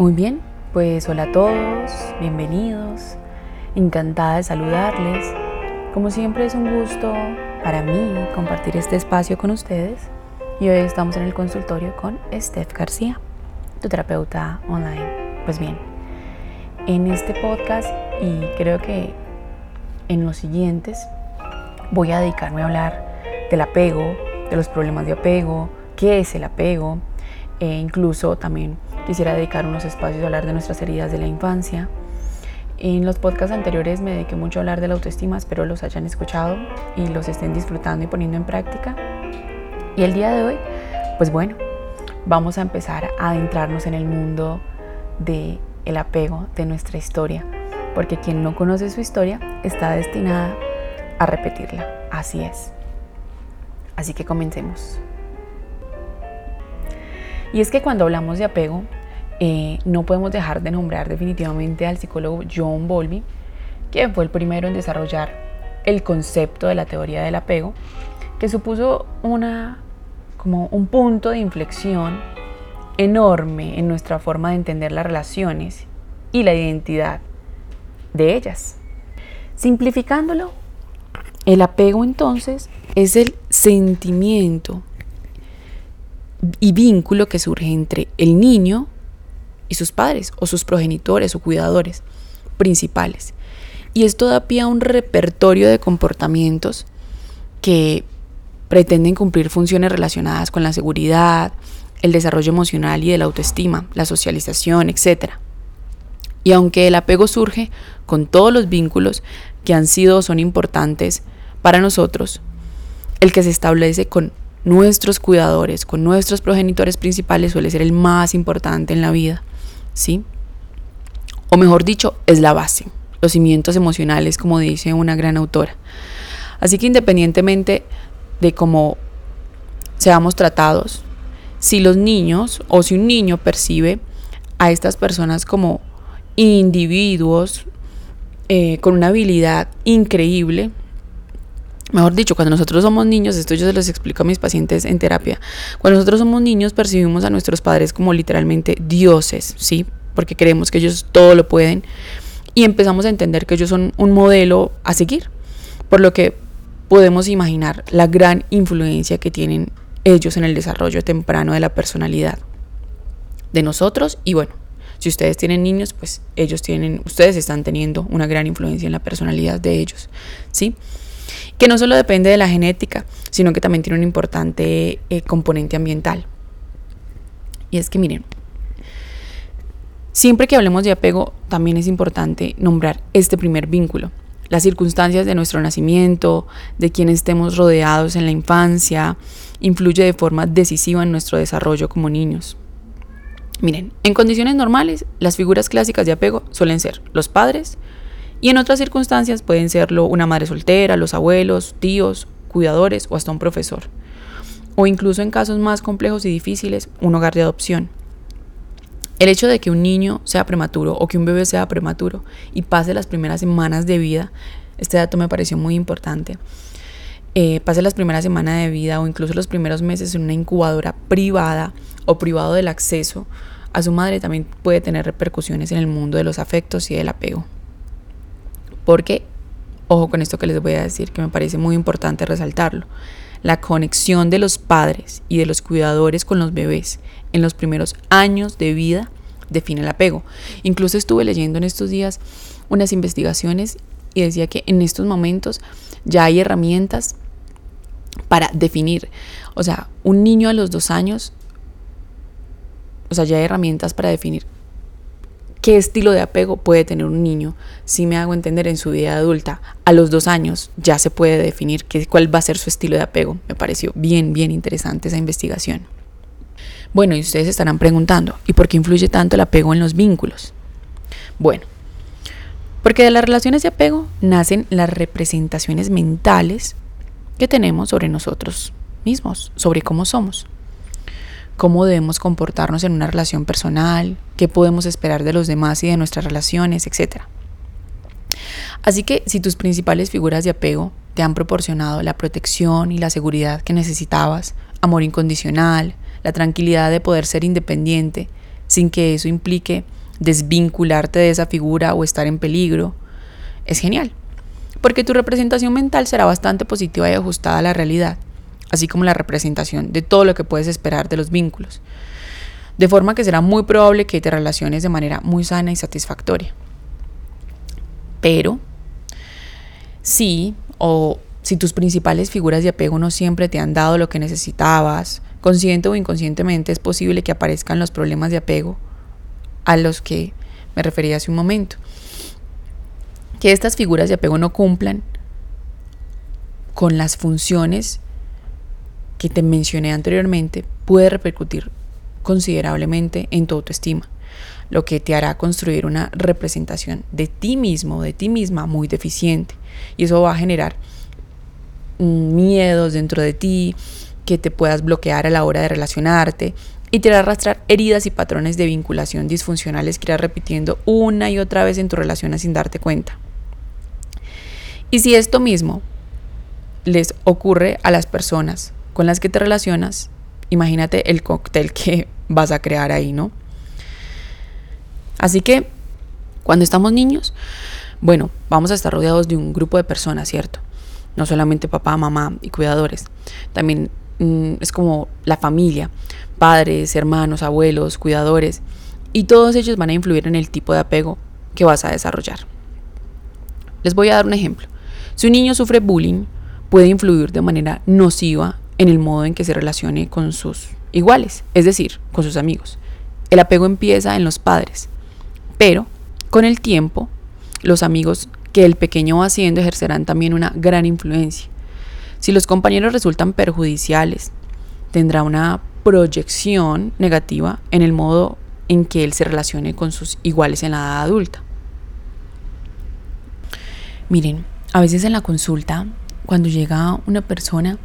Muy bien, pues hola a todos, bienvenidos, encantada de saludarles. Como siempre es un gusto para mí compartir este espacio con ustedes y hoy estamos en el consultorio con Steph García, tu terapeuta online. Pues bien, en este podcast y creo que en los siguientes voy a dedicarme a hablar del apego, de los problemas de apego, qué es el apego, e incluso también quisiera dedicar unos espacios a hablar de nuestras heridas de la infancia. En los podcasts anteriores me dediqué mucho a hablar de la autoestima, espero los hayan escuchado y los estén disfrutando y poniendo en práctica. Y el día de hoy, pues bueno, vamos a empezar a adentrarnos en el mundo de el apego de nuestra historia, porque quien no conoce su historia está destinada a repetirla. Así es. Así que comencemos. Y es que cuando hablamos de apego, eh, no podemos dejar de nombrar definitivamente al psicólogo John Bowlby, quien fue el primero en desarrollar el concepto de la teoría del apego, que supuso una, como un punto de inflexión enorme en nuestra forma de entender las relaciones y la identidad de ellas. Simplificándolo, el apego entonces es el sentimiento y vínculo que surge entre el niño y sus padres o sus progenitores o cuidadores principales. Y esto da pie a un repertorio de comportamientos que pretenden cumplir funciones relacionadas con la seguridad, el desarrollo emocional y de la autoestima, la socialización, etc. Y aunque el apego surge con todos los vínculos que han sido o son importantes para nosotros, el que se establece con nuestros cuidadores, con nuestros progenitores principales suele ser el más importante en la vida, ¿sí? O mejor dicho, es la base, los cimientos emocionales, como dice una gran autora. Así que independientemente de cómo seamos tratados, si los niños o si un niño percibe a estas personas como individuos eh, con una habilidad increíble, Mejor dicho, cuando nosotros somos niños, esto yo se los explico a mis pacientes en terapia, cuando nosotros somos niños percibimos a nuestros padres como literalmente dioses, ¿sí? Porque creemos que ellos todo lo pueden y empezamos a entender que ellos son un modelo a seguir, por lo que podemos imaginar la gran influencia que tienen ellos en el desarrollo temprano de la personalidad de nosotros y bueno, si ustedes tienen niños, pues ellos tienen, ustedes están teniendo una gran influencia en la personalidad de ellos, ¿sí? Que no solo depende de la genética, sino que también tiene un importante eh, componente ambiental. Y es que miren, siempre que hablemos de apego, también es importante nombrar este primer vínculo, las circunstancias de nuestro nacimiento, de quien estemos rodeados en la infancia, influye de forma decisiva en nuestro desarrollo como niños. Miren, en condiciones normales, las figuras clásicas de apego suelen ser los padres, y en otras circunstancias pueden serlo una madre soltera, los abuelos, tíos, cuidadores o hasta un profesor. O incluso en casos más complejos y difíciles, un hogar de adopción. El hecho de que un niño sea prematuro o que un bebé sea prematuro y pase las primeras semanas de vida, este dato me pareció muy importante, eh, pase las primeras semanas de vida o incluso los primeros meses en una incubadora privada o privado del acceso a su madre también puede tener repercusiones en el mundo de los afectos y del apego. Porque, ojo con esto que les voy a decir, que me parece muy importante resaltarlo, la conexión de los padres y de los cuidadores con los bebés en los primeros años de vida define el apego. Incluso estuve leyendo en estos días unas investigaciones y decía que en estos momentos ya hay herramientas para definir, o sea, un niño a los dos años, o sea, ya hay herramientas para definir qué estilo de apego puede tener un niño. Si me hago entender en su vida adulta, a los dos años ya se puede definir qué, cuál va a ser su estilo de apego. Me pareció bien, bien interesante esa investigación. Bueno, y ustedes estarán preguntando, ¿y por qué influye tanto el apego en los vínculos? Bueno, porque de las relaciones de apego nacen las representaciones mentales que tenemos sobre nosotros mismos, sobre cómo somos cómo debemos comportarnos en una relación personal, qué podemos esperar de los demás y de nuestras relaciones, etc. Así que si tus principales figuras de apego te han proporcionado la protección y la seguridad que necesitabas, amor incondicional, la tranquilidad de poder ser independiente, sin que eso implique desvincularte de esa figura o estar en peligro, es genial. Porque tu representación mental será bastante positiva y ajustada a la realidad, así como la representación de todo lo que puedes esperar de los vínculos. De forma que será muy probable que te relaciones de manera muy sana y satisfactoria. Pero, sí, o si tus principales figuras de apego no siempre te han dado lo que necesitabas, consciente o inconscientemente es posible que aparezcan los problemas de apego a los que me refería hace un momento. Que estas figuras de apego no cumplan con las funciones que te mencioné anteriormente puede repercutir considerablemente en tu autoestima, lo que te hará construir una representación de ti mismo, de ti misma muy deficiente. Y eso va a generar mm, miedos dentro de ti, que te puedas bloquear a la hora de relacionarte y te hará arrastrar heridas y patrones de vinculación disfuncionales que irás repitiendo una y otra vez en tu relación sin darte cuenta. Y si esto mismo les ocurre a las personas con las que te relacionas, imagínate el cóctel que vas a crear ahí, ¿no? Así que cuando estamos niños, bueno, vamos a estar rodeados de un grupo de personas, ¿cierto? No solamente papá, mamá y cuidadores. También mm, es como la familia, padres, hermanos, abuelos, cuidadores. Y todos ellos van a influir en el tipo de apego que vas a desarrollar. Les voy a dar un ejemplo. Si un niño sufre bullying, puede influir de manera nociva en el modo en que se relacione con sus iguales, es decir, con sus amigos. El apego empieza en los padres, pero con el tiempo, los amigos que el pequeño va haciendo ejercerán también una gran influencia. Si los compañeros resultan perjudiciales, tendrá una proyección negativa en el modo en que él se relacione con sus iguales en la edad adulta. Miren, a veces en la consulta, cuando llega una persona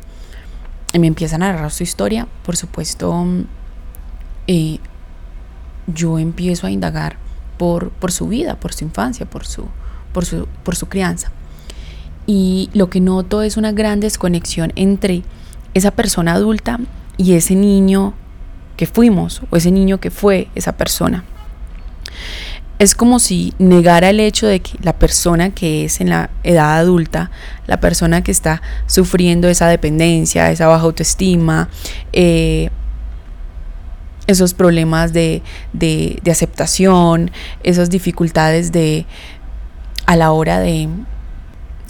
y me empieza a narrar su historia, por supuesto, eh, yo empiezo a indagar por, por, su vida, por su infancia, por su, por, su, por su crianza. Y lo que noto es una gran desconexión entre esa persona adulta y ese niño que fuimos o ese niño que fue esa persona es como si negara el hecho de que la persona que es en la edad adulta, la persona que está sufriendo esa dependencia, esa baja autoestima, eh, esos problemas de, de, de, aceptación, esas dificultades de a la hora de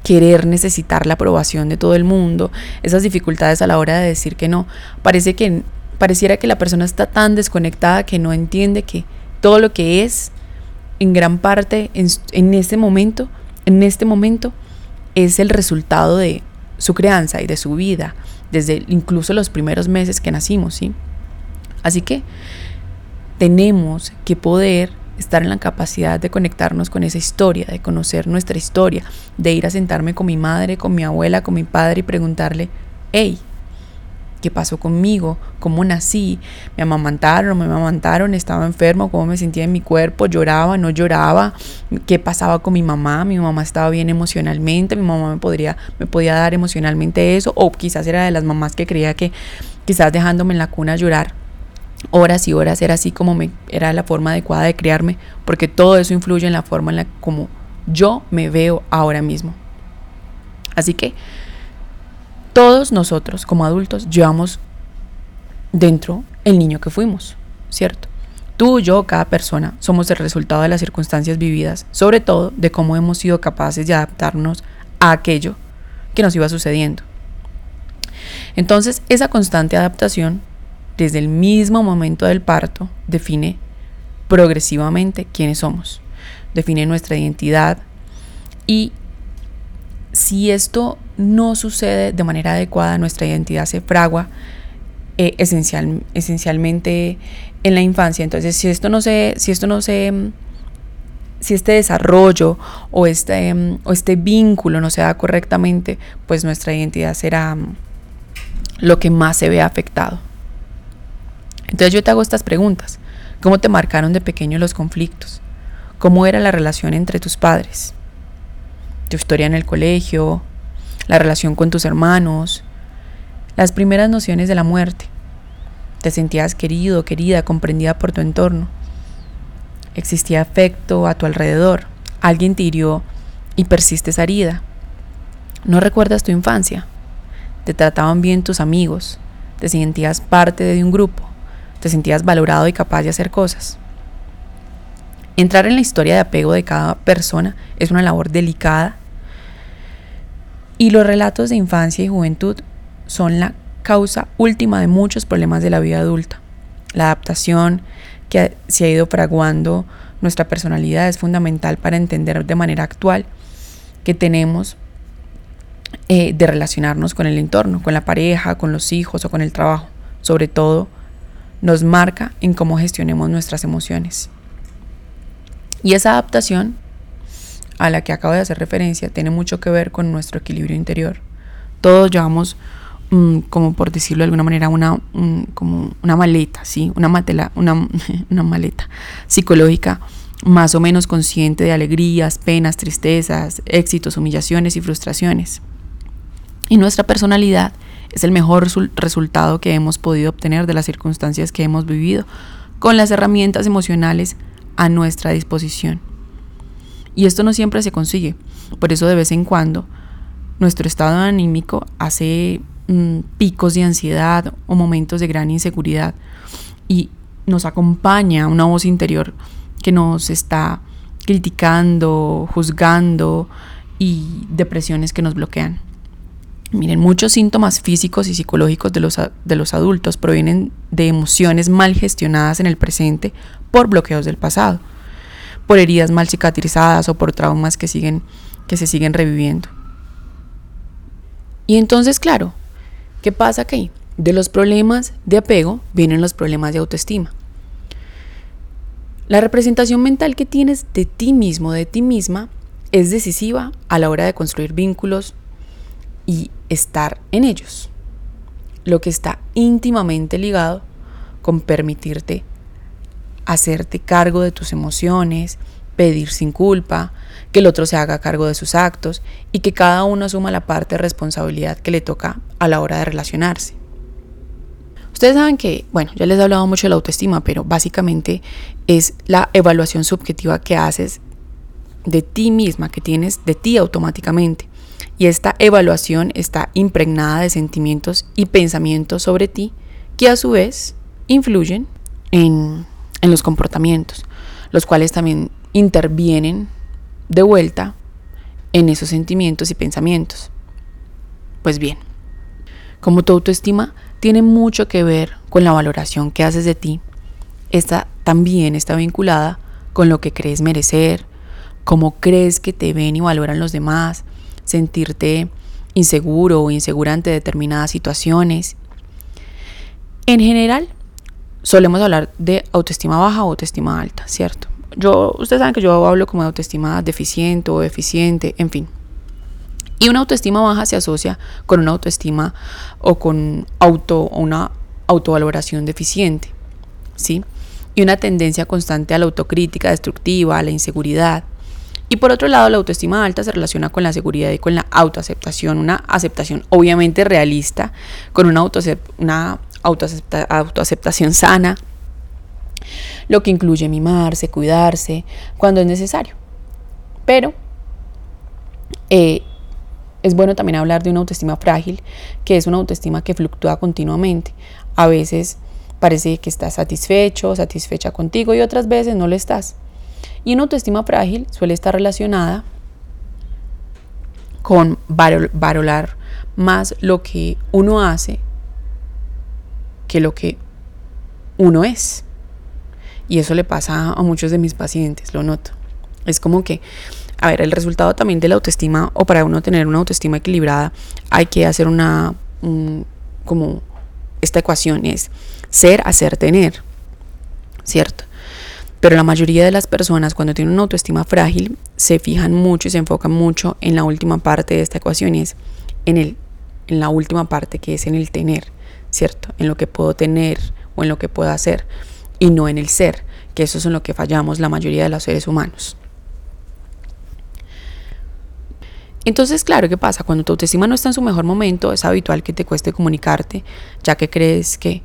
querer necesitar la aprobación de todo el mundo, esas dificultades a la hora de decir que no, parece que pareciera que la persona está tan desconectada que no entiende que todo lo que es en gran parte en, este momento, en este momento es el resultado de su crianza y de su vida, desde incluso los primeros meses que nacimos, ¿sí? Así que tenemos que poder estar en la capacidad de conectarnos con esa historia, de conocer nuestra historia, de ir a sentarme con mi madre, con mi abuela, con mi padre y preguntarle, hey, qué pasó conmigo, cómo nací, me amamantaron, me amamantaron, estaba enfermo, cómo me sentía en mi cuerpo, lloraba, no lloraba, qué pasaba con mi mamá, mi mamá estaba bien emocionalmente, mi mamá me, podría, me podía dar emocionalmente eso, o quizás era de las mamás que creía que quizás dejándome en la cuna llorar horas y horas era así como me, era la forma adecuada de criarme, porque todo eso influye en la forma en la como yo me veo ahora mismo. Así que todos nosotros como adultos llevamos dentro el niño que fuimos, ¿cierto? Tú, yo, cada persona somos el resultado de las circunstancias vividas, sobre todo de cómo hemos sido capaces de adaptarnos a aquello que nos iba sucediendo. Entonces, esa constante adaptación, desde el mismo momento del parto, define progresivamente quiénes somos, define nuestra identidad y si esto no sucede de manera adecuada, nuestra identidad se fragua eh, esencial, esencialmente en la infancia. Entonces, si esto no se, si esto no se, si este desarrollo o este, o este vínculo no se da correctamente, pues nuestra identidad será lo que más se ve afectado. Entonces yo te hago estas preguntas. ¿Cómo te marcaron de pequeño los conflictos? ¿Cómo era la relación entre tus padres? tu historia en el colegio, la relación con tus hermanos, las primeras nociones de la muerte. Te sentías querido, querida, comprendida por tu entorno. existía afecto a tu alrededor, alguien te hirió y persiste esa herida. No recuerdas tu infancia, te trataban bien tus amigos, te sentías parte de un grupo, te sentías valorado y capaz de hacer cosas. Entrar en la historia de apego de cada persona es una labor delicada y los relatos de infancia y juventud son la causa última de muchos problemas de la vida adulta. La adaptación que se ha ido fraguando nuestra personalidad es fundamental para entender de manera actual que tenemos eh, de relacionarnos con el entorno, con la pareja, con los hijos o con el trabajo. Sobre todo, nos marca en cómo gestionemos nuestras emociones. Y esa adaptación a la que acabo de hacer referencia tiene mucho que ver con nuestro equilibrio interior. Todos llevamos, mm, como por decirlo de alguna manera, una, como una maleta, ¿sí? una, una, una maleta psicológica más o menos consciente de alegrías, penas, tristezas, éxitos, humillaciones y frustraciones. Y nuestra personalidad es el mejor resultado que hemos podido obtener de las circunstancias que hemos vivido, con las herramientas emocionales a nuestra disposición. Y esto no siempre se consigue, por eso de vez en cuando nuestro estado anímico hace mm, picos de ansiedad o momentos de gran inseguridad. Y nos acompaña una voz interior que nos está criticando, juzgando y depresiones que nos bloquean. Miren, muchos síntomas físicos y psicológicos de los, de los adultos provienen de emociones mal gestionadas en el presente por bloqueos del pasado, por heridas mal cicatrizadas o por traumas que, siguen, que se siguen reviviendo. Y entonces, claro, ¿qué pasa aquí? De los problemas de apego vienen los problemas de autoestima. La representación mental que tienes de ti mismo, de ti misma, es decisiva a la hora de construir vínculos y estar en ellos. Lo que está íntimamente ligado con permitirte hacerte cargo de tus emociones, pedir sin culpa, que el otro se haga cargo de sus actos y que cada uno asuma la parte de responsabilidad que le toca a la hora de relacionarse. Ustedes saben que, bueno, ya les he hablado mucho de la autoestima, pero básicamente es la evaluación subjetiva que haces de ti misma, que tienes de ti automáticamente. Y esta evaluación está impregnada de sentimientos y pensamientos sobre ti que a su vez influyen en, en los comportamientos, los cuales también intervienen de vuelta en esos sentimientos y pensamientos. Pues bien, como tu autoestima tiene mucho que ver con la valoración que haces de ti. Esta también está vinculada con lo que crees merecer, cómo crees que te ven y valoran los demás, sentirte inseguro o insegura ante determinadas situaciones. En general, solemos hablar de autoestima baja o autoestima alta, ¿cierto? Yo, ustedes saben que yo hablo como de autoestima deficiente o eficiente, en fin. Y una autoestima baja se asocia con una autoestima o con auto o una autovaloración deficiente, ¿sí? Y una tendencia constante a la autocrítica destructiva, a la inseguridad. Y por otro lado, la autoestima alta se relaciona con la seguridad y con la autoaceptación, una aceptación obviamente realista, con una, una autoaceptación sana, lo que incluye mimarse, cuidarse, cuando es necesario. Pero eh, es bueno también hablar de una autoestima frágil, que es una autoestima que fluctúa continuamente. A veces parece que estás satisfecho, satisfecha contigo y otras veces no lo estás. Y una autoestima frágil suele estar relacionada con valorar más lo que uno hace que lo que uno es. Y eso le pasa a muchos de mis pacientes, lo noto. Es como que a ver, el resultado también de la autoestima, o para uno tener una autoestima equilibrada, hay que hacer una, como esta ecuación es ser, hacer, tener, ¿cierto? Pero la mayoría de las personas cuando tienen una autoestima frágil se fijan mucho y se enfocan mucho en la última parte de esta ecuación y es en, el, en la última parte que es en el tener, ¿cierto? En lo que puedo tener o en lo que puedo hacer y no en el ser, que eso es en lo que fallamos la mayoría de los seres humanos. Entonces, claro, ¿qué pasa? Cuando tu autoestima no está en su mejor momento, es habitual que te cueste comunicarte, ya que crees que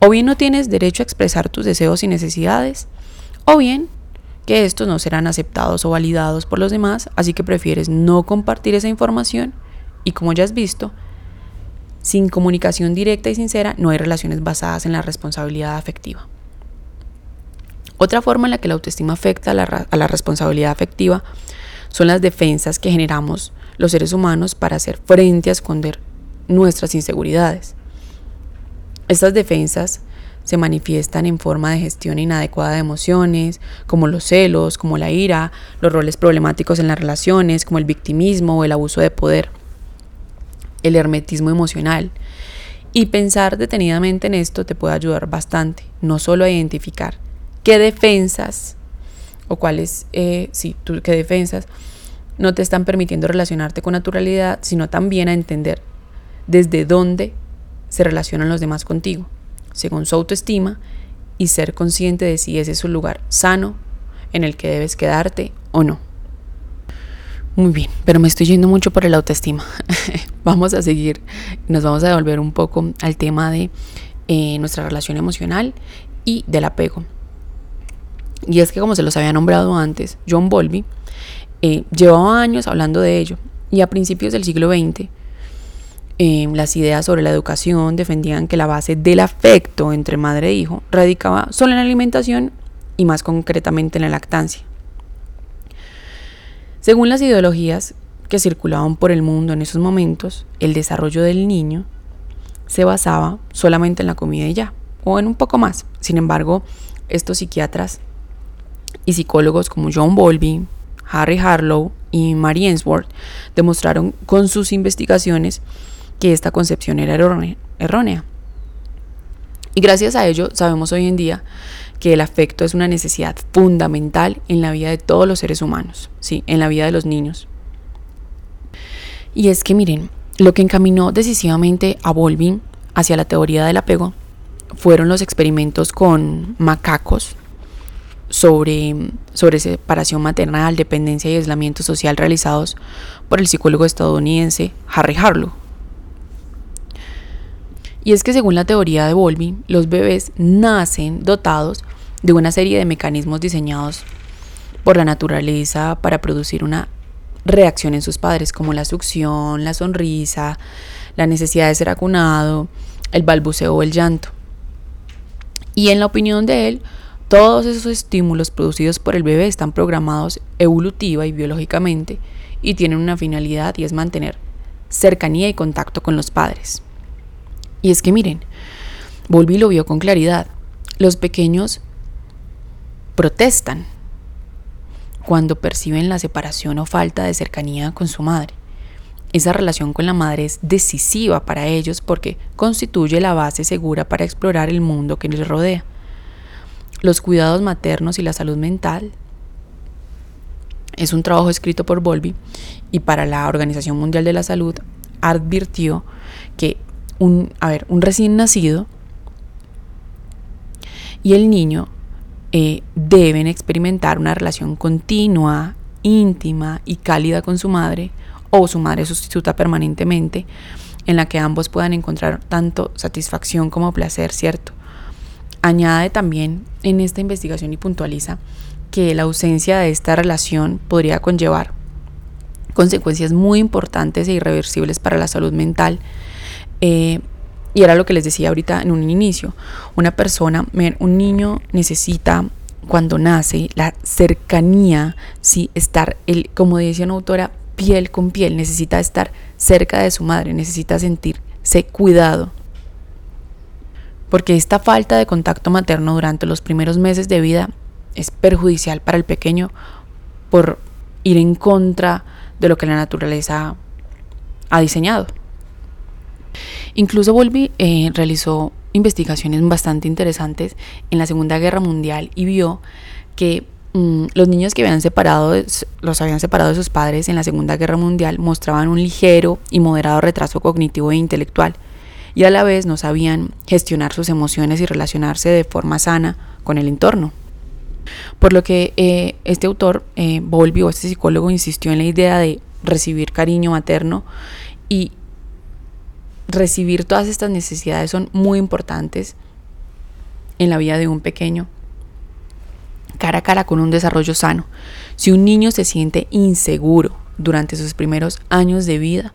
o bien no tienes derecho a expresar tus deseos y necesidades, o bien que estos no serán aceptados o validados por los demás, así que prefieres no compartir esa información y como ya has visto, sin comunicación directa y sincera no hay relaciones basadas en la responsabilidad afectiva. Otra forma en la que la autoestima afecta a la, responsabilidad afectiva son las defensas que generamos los seres humanos para hacer frente a esconder nuestras inseguridades. Estas defensas se manifiestan en forma de gestión inadecuada de emociones, como los celos, como la ira, los roles problemáticos en las relaciones, como el victimismo o el abuso de poder, el hermetismo emocional. Y pensar detenidamente en esto te puede ayudar bastante, no solo a identificar qué defensas o cuáles, eh, sí, tú, qué defensas no te están permitiendo relacionarte con naturalidad, sino también a entender desde dónde se relacionan los demás contigo según su autoestima y ser consciente de si ese es un lugar sano en el que debes quedarte o no. Muy bien, pero me estoy yendo mucho por el autoestima. vamos a seguir, nos vamos a devolver un poco al tema de eh, nuestra relación emocional y del apego. Y es que como se los había nombrado antes, John Bowlby eh, llevaba años hablando de ello y a principios del siglo XX Em, las ideas sobre la educación defendían que la base del afecto entre madre e hijo radicaba solo en la alimentación y más concretamente en la lactancia. Según las ideologías que circulaban por el mundo en esos momentos, el desarrollo del niño se basaba solamente en la comida y ya, o en un poco más. Sin embargo, estos psiquiatras y psicólogos como John Bowlby, Harry Harlow y Mary Ainsworth demostraron con sus investigaciones que esta concepción era errónea. Y gracias a ello sabemos hoy en día que el afecto es una necesidad fundamental en la vida de todos los seres humanos, sí, en la vida de los niños. Y es que miren, lo que encaminó decisivamente a Volvin hacia la teoría del apego fueron los experimentos con macacos sobre, sobre separación maternal, dependencia y aislamiento social realizados por el psicólogo estadounidense Harry Harlow. Y es que según la teoría de Bowlby, los bebés nacen dotados de una serie de mecanismos diseñados por la naturaleza para producir una reacción en sus padres, como la succión, la sonrisa, la necesidad de ser acunado, el balbuceo o el llanto. Y en la opinión de él, todos esos estímulos producidos por el bebé están programados evolutiva y biológicamente y tienen una finalidad y es mantener cercanía y contacto con los padres. Y es que miren, Volvi lo vio con claridad. Los pequeños protestan cuando perciben la separación o falta de cercanía con su madre. Esa relación con la madre es decisiva para ellos porque constituye la base segura para explorar el mundo que les rodea. Los cuidados maternos y la salud mental es un trabajo escrito por Volvi y para la Organización Mundial de la Salud advirtió que un, a ver, un recién nacido y el niño eh, deben experimentar una relación continua, íntima y cálida con su madre o su madre sustituta permanentemente, en la que ambos puedan encontrar tanto satisfacción como placer, ¿cierto? Añade también en esta investigación y puntualiza que la ausencia de esta relación podría conllevar consecuencias muy importantes e irreversibles para la salud mental, eh, y era lo que les decía ahorita en un inicio. Una persona, un niño necesita cuando nace la cercanía, sí, estar, el, como decía una autora, piel con piel, necesita estar cerca de su madre, necesita sentirse cuidado. Porque esta falta de contacto materno durante los primeros meses de vida es perjudicial para el pequeño por ir en contra de lo que la naturaleza ha diseñado. Incluso Volby eh, realizó investigaciones bastante interesantes en la Segunda Guerra Mundial y vio que mm, los niños que habían separado, los habían separado de sus padres en la Segunda Guerra Mundial mostraban un ligero y moderado retraso cognitivo e intelectual y a la vez no sabían gestionar sus emociones y relacionarse de forma sana con el entorno. Por lo que eh, este autor, eh, Volvi, o este psicólogo, insistió en la idea de recibir cariño materno y recibir todas estas necesidades son muy importantes en la vida de un pequeño cara a cara con un desarrollo sano. Si un niño se siente inseguro durante sus primeros años de vida,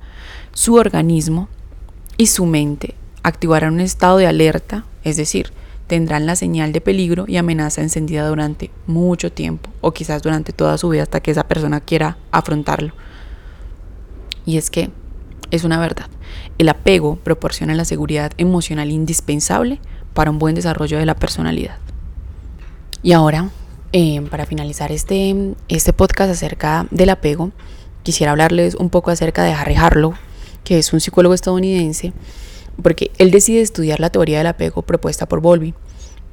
su organismo y su mente activarán un estado de alerta, es decir, tendrán la señal de peligro y amenaza encendida durante mucho tiempo o quizás durante toda su vida hasta que esa persona quiera afrontarlo. Y es que es una verdad. El apego proporciona la seguridad emocional indispensable para un buen desarrollo de la personalidad. Y ahora, eh, para finalizar este, este podcast acerca del apego, quisiera hablarles un poco acerca de Harry Harlow, que es un psicólogo estadounidense, porque él decide estudiar la teoría del apego propuesta por Bowlby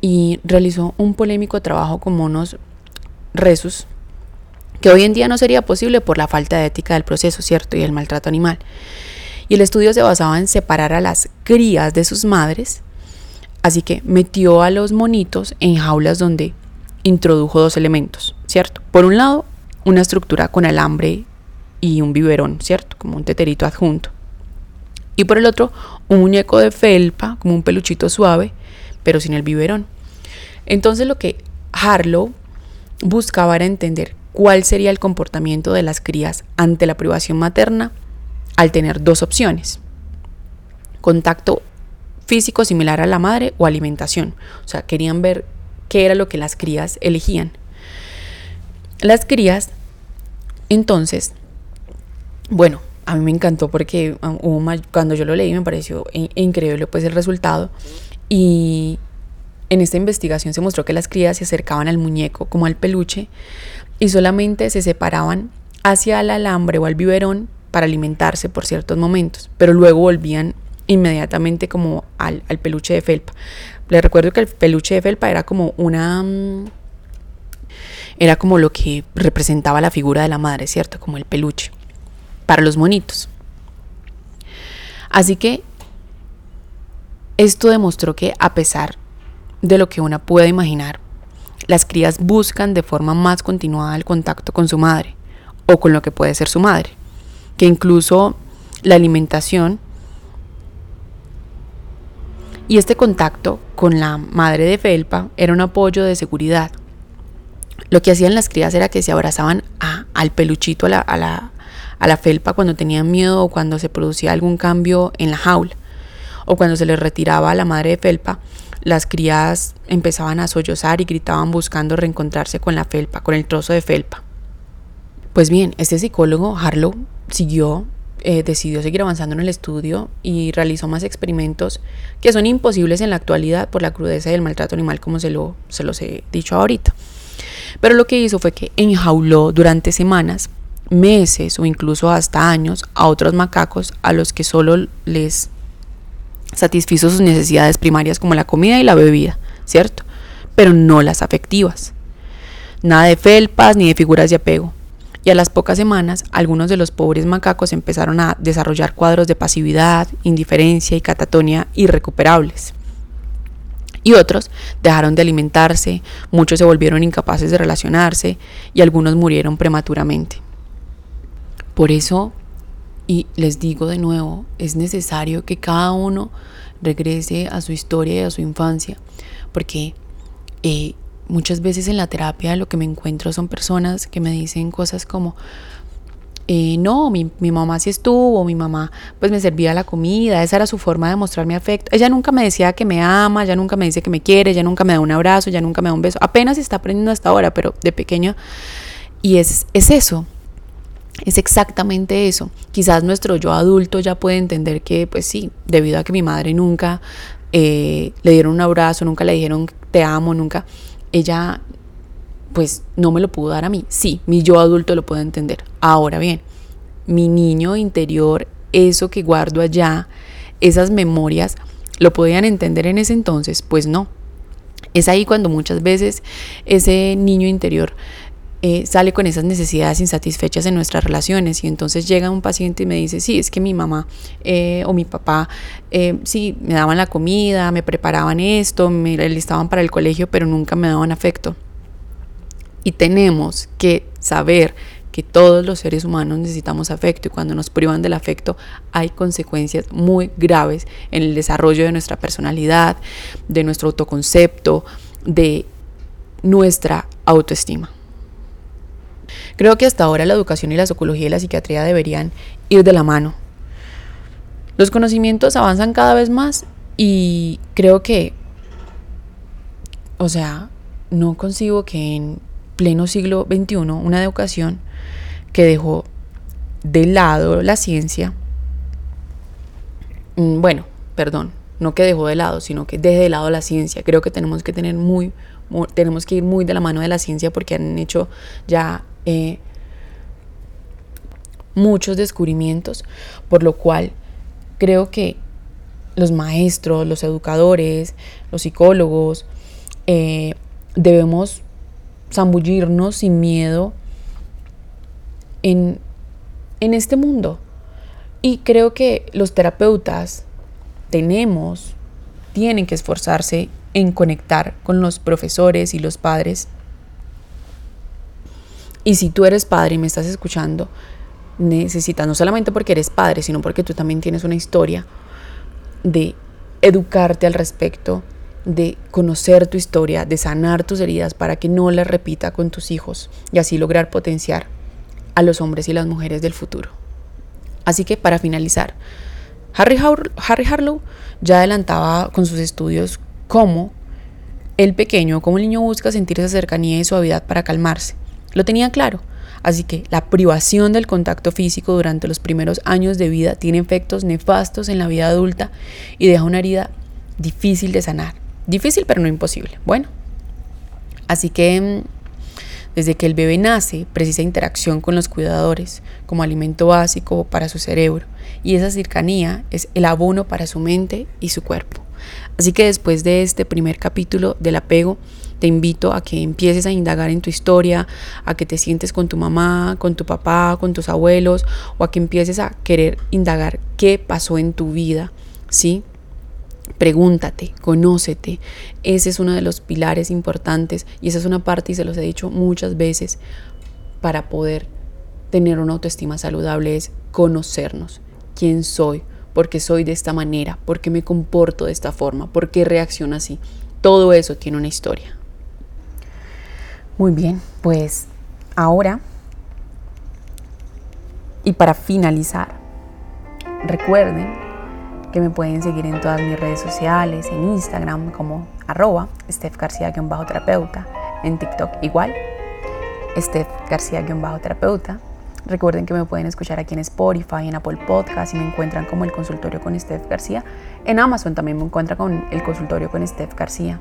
y realizó un polémico trabajo con monos resus, que hoy en día no sería posible por la falta de ética del proceso, ¿cierto? Y el maltrato animal. Y el estudio se basaba en separar a las crías de sus madres, así que metió a los monitos en jaulas donde introdujo dos elementos, ¿cierto? Por un lado, una estructura con alambre y un biberón, ¿cierto? Como un teterito adjunto. Y por el otro, un muñeco de felpa, como un peluchito suave, pero sin el biberón. Entonces lo que Harlow buscaba era entender cuál sería el comportamiento de las crías ante la privación materna al tener dos opciones. Contacto físico similar a la madre o alimentación. O sea, querían ver qué era lo que las crías elegían. Las crías, entonces, bueno, a mí me encantó porque um, cuando yo lo leí me pareció increíble pues el resultado y en esta investigación se mostró que las crías se acercaban al muñeco como al peluche y solamente se separaban hacia el alambre o al biberón para alimentarse por ciertos momentos, pero luego volvían inmediatamente como al, peluche de felpa. Les recuerdo que el peluche de felpa era como una... Mm, era como lo que representaba la figura de la madre, ¿cierto? Como el peluche para los monitos. Así que esto demostró que a pesar de lo que una puede imaginar, las crías buscan de forma más continuada el contacto con su madre o con lo que puede ser su madre, que incluso la alimentación y este contacto con la madre de Felpa era un apoyo de seguridad. Lo que hacían las crías era que se abrazaban al peluchito, a la, a la felpa cuando tenían miedo o cuando se producía algún cambio en la jaula o cuando se les retiraba a la madre de felpa, las crías empezaban a sollozar y gritaban buscando reencontrarse con la felpa, con el trozo de felpa. Pues bien, este psicólogo, Harlow, siguió, eh, decidió seguir avanzando en el estudio y realizó más experimentos que son imposibles en la actualidad por la crudeza y el maltrato animal, como se, lo, se los he dicho ahorita. Pero lo que hizo fue que enjauló durante semanas meses o incluso hasta años a otros macacos a los que solo les satisfizo sus necesidades primarias como la comida y la bebida, ¿cierto? Pero no las afectivas. Nada de felpas ni de figuras de apego. Y a las pocas semanas, algunos de los pobres macacos empezaron a desarrollar cuadros de pasividad, indiferencia y catatonia irrecuperables. Y otros dejaron de alimentarse, muchos se volvieron incapaces de relacionarse y algunos murieron prematuramente. Por eso, y les digo de nuevo, es necesario que cada uno regrese a su historia y a su infancia, porque eh, muchas veces en la terapia lo que me encuentro son personas que me dicen cosas como, eh, no, mi, mi, mamá sí estuvo, mi mamá pues me servía la comida, esa era su forma de mostrarme afecto. Ella nunca me decía que me ama, ella nunca me dice que me quiere, ella nunca me da un abrazo, ella nunca me da un beso. Apenas está aprendiendo hasta ahora, pero de pequeño. Y es, es eso, es exactamente eso. Quizás nuestro yo adulto ya puede entender que, pues sí, debido a que mi madre nunca eh, le dieron un abrazo, nunca le dijeron te amo, nunca, ella pues no me lo pudo dar a mí. Sí, mi yo adulto lo puede entender. Ahora bien, mi niño interior, eso que guardo allá, esas memorias, ¿lo podían entender en ese entonces? Pues no. Es ahí cuando muchas veces ese niño interior eh, sale con esas necesidades insatisfechas en nuestras relaciones y entonces llega un paciente y me dice, sí, es que mi mamá eh, o mi papá, eh, sí, me daban la comida, me preparaban esto, me listaban para el colegio, pero nunca me daban afecto. Y tenemos que saber que todos los seres humanos necesitamos afecto y cuando nos privan del afecto hay consecuencias muy graves en el desarrollo de nuestra personalidad, de nuestro autoconcepto, de nuestra autoestima. Creo que hasta ahora la educación y la psicología y la psiquiatría deberían ir de la mano. Los conocimientos avanzan cada vez más y creo que, o sea, no consigo que en pleno siglo XXI una educación que dejó de lado la ciencia, mm, bueno, perdón, no que dejó de lado, sino que deje de lado la ciencia. Creo que tenemos que tener muy, tenemos que ir muy de la mano de la ciencia porque han hecho ya eh, muchos descubrimientos, por lo cual creo que los maestros, los educadores, los psicólogos, eh, debemos zambullirnos sin miedo en, en este mundo. Y creo que los terapeutas tenemos, tienen que esforzarse en conectar con los profesores y los padres. Y si tú eres padre y me estás escuchando, necesitas, no solamente porque eres padre, sino porque tú también tienes una historia de educarte al respecto, de conocer tu historia, de sanar tus heridas para que no las repita con tus hijos y así lograr potenciar a los hombres y las mujeres del futuro. Así que para finalizar, Harry, Harlow ya adelantaba con sus estudios cómo el pequeño, cómo el niño busca sentir esa cercanía y suavidad para calmarse. Lo tenía claro. Así que la privación del contacto físico durante los primeros años de vida tiene efectos nefastos en la vida adulta y deja una herida difícil de sanar. Difícil pero no imposible. Bueno, así que mm, desde que el bebé nace precisa interacción con los cuidadores como alimento básico para su cerebro y esa cercanía es el abono para su mente y su cuerpo. Así que después de este primer capítulo del apego, te invito a que empieces a indagar en tu historia, a que te sientes con tu mamá, con tu papá, con tus abuelos, o a que empieces a querer indagar qué pasó en tu vida, ¿sí? Pregúntate, conócete. Ese es uno de los pilares importantes y esa es una parte, y se los he dicho muchas veces, para poder tener una autoestima saludable es conocernos. ¿Quién soy? ¿Por qué soy de esta manera? ¿Por qué me comporto de esta forma? ¿Por qué reacciono así? Todo eso tiene una historia. Muy bien, pues ahora y para finalizar, recuerden que me pueden seguir en todas mis redes sociales, en Instagram como arroba Steph García-terapeuta, en TikTok igual, Steph García-terapeuta. Recuerden que me pueden escuchar aquí en Spotify, en Apple Podcast y me encuentran como el consultorio con Steph García. En Amazon también me encuentran con el consultorio con Steph García.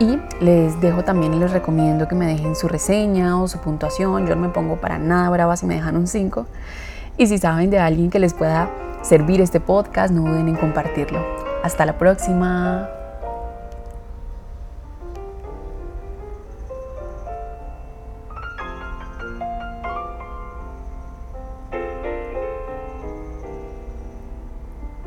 Y les dejo también y les recomiendo que me dejen su reseña o su puntuación. Yo no me pongo para nada brava si me dejan un 5. Y si saben de alguien que les pueda servir este podcast, no duden en compartirlo. Hasta la próxima.